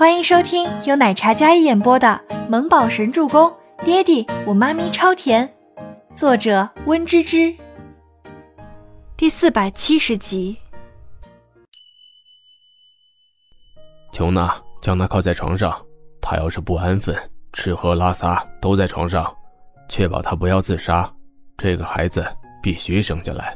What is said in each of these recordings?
欢迎收听由奶茶嘉一演播的《萌宝神助攻》，爹地我妈咪超甜，作者温芝芝。第四百七十集。琼娜，将他靠在床上。他要是不安分，吃喝拉撒都在床上，确保他不要自杀。这个孩子必须生下来。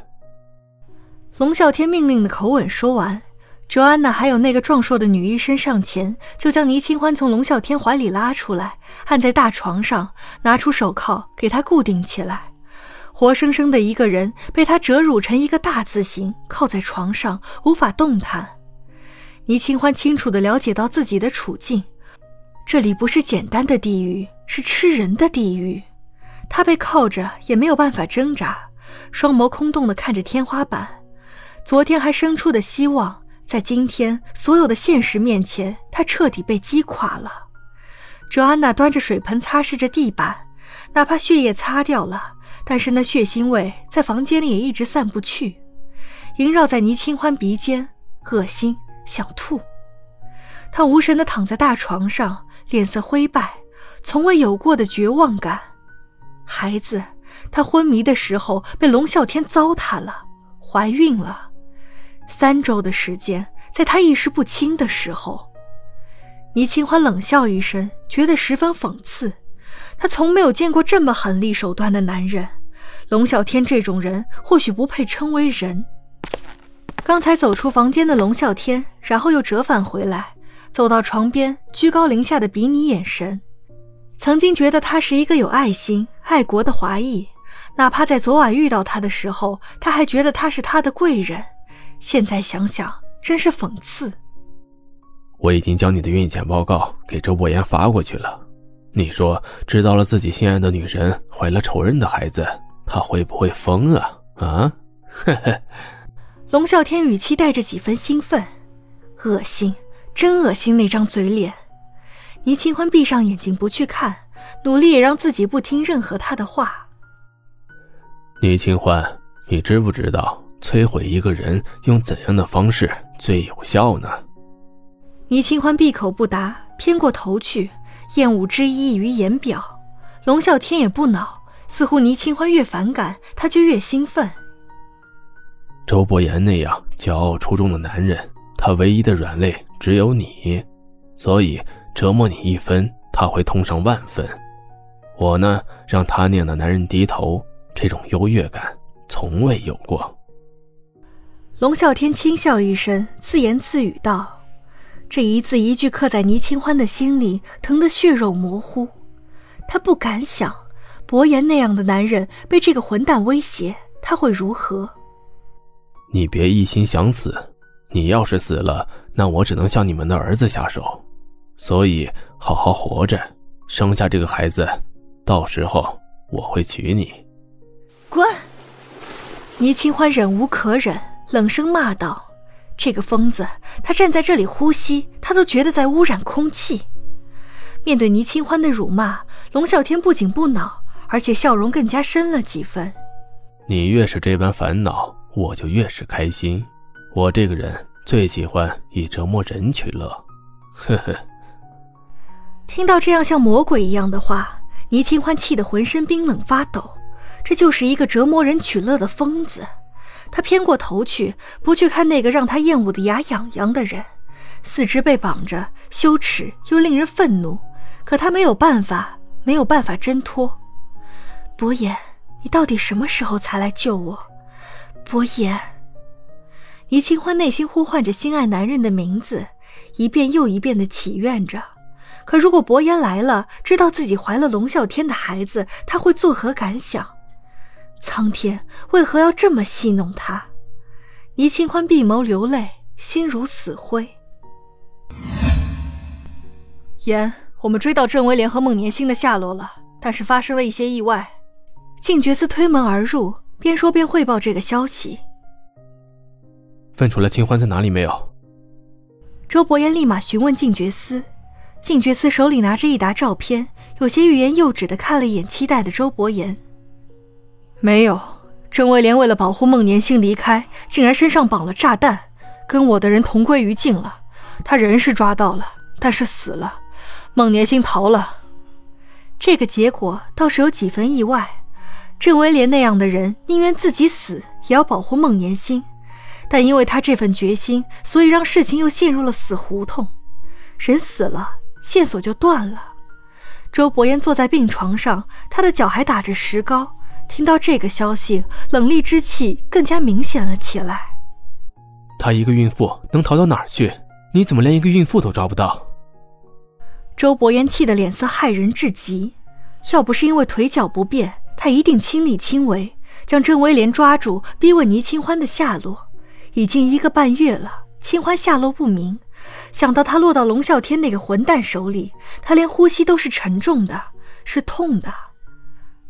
龙啸天命令的口吻说完。卓安娜还有那个壮硕的女医生上前，就将倪清欢从龙啸天怀里拉出来，按在大床上，拿出手铐给他固定起来。活生生的一个人被他折辱成一个大字形，靠在床上无法动弹。倪清欢清楚地了解到自己的处境，这里不是简单的地狱，是吃人的地狱。他被铐着也没有办法挣扎，双眸空洞地看着天花板。昨天还生出的希望。在今天，所有的现实面前，他彻底被击垮了。卓安娜端着水盆擦拭着地板，哪怕血液擦掉了，但是那血腥味在房间里也一直散不去，萦绕在倪清欢鼻尖，恶心，想吐。他无神地躺在大床上，脸色灰败，从未有过的绝望感。孩子，他昏迷的时候被龙啸天糟蹋了，怀孕了。三周的时间，在他意识不清的时候，倪清欢冷笑一声，觉得十分讽刺。他从没有见过这么狠厉手段的男人。龙啸天这种人，或许不配称为人。刚才走出房间的龙啸天，然后又折返回来，走到床边，居高临下的比拟眼神。曾经觉得他是一个有爱心、爱国的华裔，哪怕在昨晚遇到他的时候，他还觉得他是他的贵人。现在想想，真是讽刺。我已经将你的孕检报告给周伯言发过去了。你说，知道了自己心爱的女人怀了仇人的孩子，他会不会疯啊？啊？呵呵。龙啸天语气带着几分兴奋。恶心，真恶心那张嘴脸。倪清欢闭上眼睛不去看，努力也让自己不听任何他的话。倪清欢，你知不知道？摧毁一个人用怎样的方式最有效呢？倪清欢闭口不答，偏过头去，厌恶之意于言表。龙啸天也不恼，似乎倪清欢越反感，他就越兴奋。周伯言那样骄傲出众的男人，他唯一的软肋只有你，所以折磨你一分，他会痛上万分。我呢，让他那样的男人低头，这种优越感从未有过。龙啸天轻笑一声，自言自语道：“这一字一句刻在倪清欢的心里，疼得血肉模糊。他不敢想，伯言那样的男人被这个混蛋威胁，他会如何？你别一心想死，你要是死了，那我只能向你们的儿子下手。所以好好活着，生下这个孩子，到时候我会娶你。”滚！倪清欢忍无可忍。冷声骂道：“这个疯子！他站在这里呼吸，他都觉得在污染空气。”面对倪清欢的辱骂，龙啸天不仅不恼，而且笑容更加深了几分。你越是这般烦恼，我就越是开心。我这个人最喜欢以折磨人取乐。呵呵。听到这样像魔鬼一样的话，倪清欢气得浑身冰冷发抖。这就是一个折磨人取乐的疯子。他偏过头去，不去看那个让他厌恶的牙痒痒的人，四肢被绑着，羞耻又令人愤怒。可他没有办法，没有办法挣脱。伯言，你到底什么时候才来救我？伯言。倪清欢内心呼唤着心爱男人的名字，一遍又一遍的祈愿着。可如果伯言来了，知道自己怀了龙啸天的孩子，他会作何感想？苍天为何要这么戏弄他？倪清欢闭眸流泪，心如死灰。言，我们追到郑威廉和孟年星的下落了，但是发生了一些意外。静觉寺推门而入，边说边汇报这个消息。问出了清欢在哪里没有？周伯言立马询问静觉司。静觉司手里拿着一沓照片，有些欲言又止的看了一眼期待的周伯言。没有，郑威廉为了保护孟年星离开，竟然身上绑了炸弹，跟我的人同归于尽了。他人是抓到了，但是死了，孟年星逃了。这个结果倒是有几分意外。郑威廉那样的人，宁愿自己死，也要保护孟年星。但因为他这份决心，所以让事情又陷入了死胡同。人死了，线索就断了。周伯言坐在病床上，他的脚还打着石膏。听到这个消息，冷厉之气更加明显了起来。她一个孕妇能逃到哪儿去？你怎么连一个孕妇都抓不到？周伯言气得脸色骇人至极。要不是因为腿脚不便，他一定亲力亲为将郑威廉抓住，逼问倪清欢的下落。已经一个半月了，清欢下落不明。想到他落到龙啸天那个混蛋手里，他连呼吸都是沉重的，是痛的。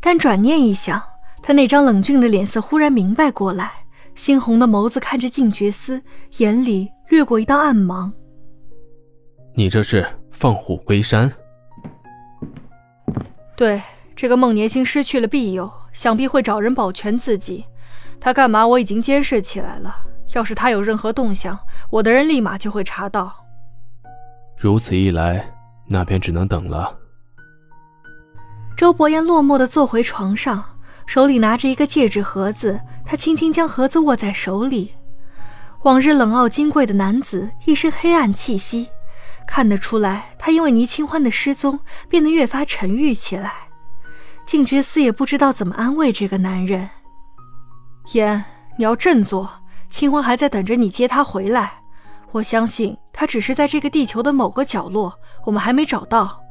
但转念一想，他那张冷峻的脸色忽然明白过来，猩红的眸子看着静觉司，眼里掠过一道暗芒。你这是放虎归山？对，这个孟年星失去了庇佑，想必会找人保全自己。他干嘛？我已经监视起来了。要是他有任何动向，我的人立马就会查到。如此一来，那便只能等了。周伯言落寞地坐回床上，手里拿着一个戒指盒子，他轻轻将盒子握在手里。往日冷傲金贵的男子，一身黑暗气息，看得出来，他因为倪清欢的失踪，变得越发沉郁起来。静觉寺也不知道怎么安慰这个男人。言，你要振作。清欢还在等着你接他回来，我相信他只是在这个地球的某个角落，我们还没找到。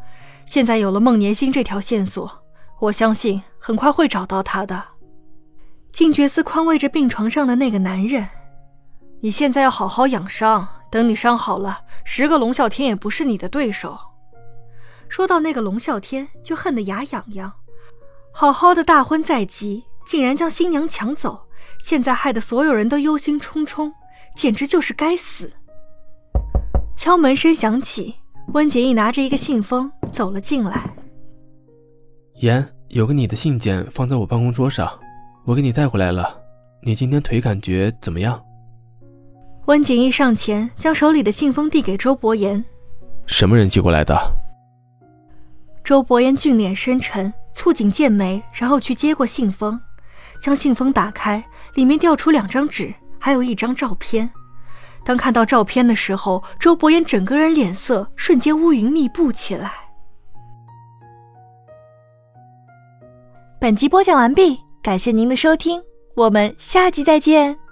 现在有了孟年星这条线索，我相信很快会找到他的。静觉寺宽慰着病床上的那个男人：“你现在要好好养伤，等你伤好了，十个龙啸天也不是你的对手。”说到那个龙啸天，就恨得牙痒痒。好好的大婚在即，竟然将新娘抢走。现在害得所有人都忧心忡忡，简直就是该死。敲门声响起，温景逸拿着一个信封走了进来。言，有个你的信件放在我办公桌上，我给你带回来了。你今天腿感觉怎么样？温景逸上前将手里的信封递给周伯言。什么人寄过来的？周伯言俊脸深沉，蹙紧剑眉，然后去接过信封。将信封打开，里面掉出两张纸，还有一张照片。当看到照片的时候，周伯言整个人脸色瞬间乌云密布起来。本集播讲完毕，感谢您的收听，我们下集再见。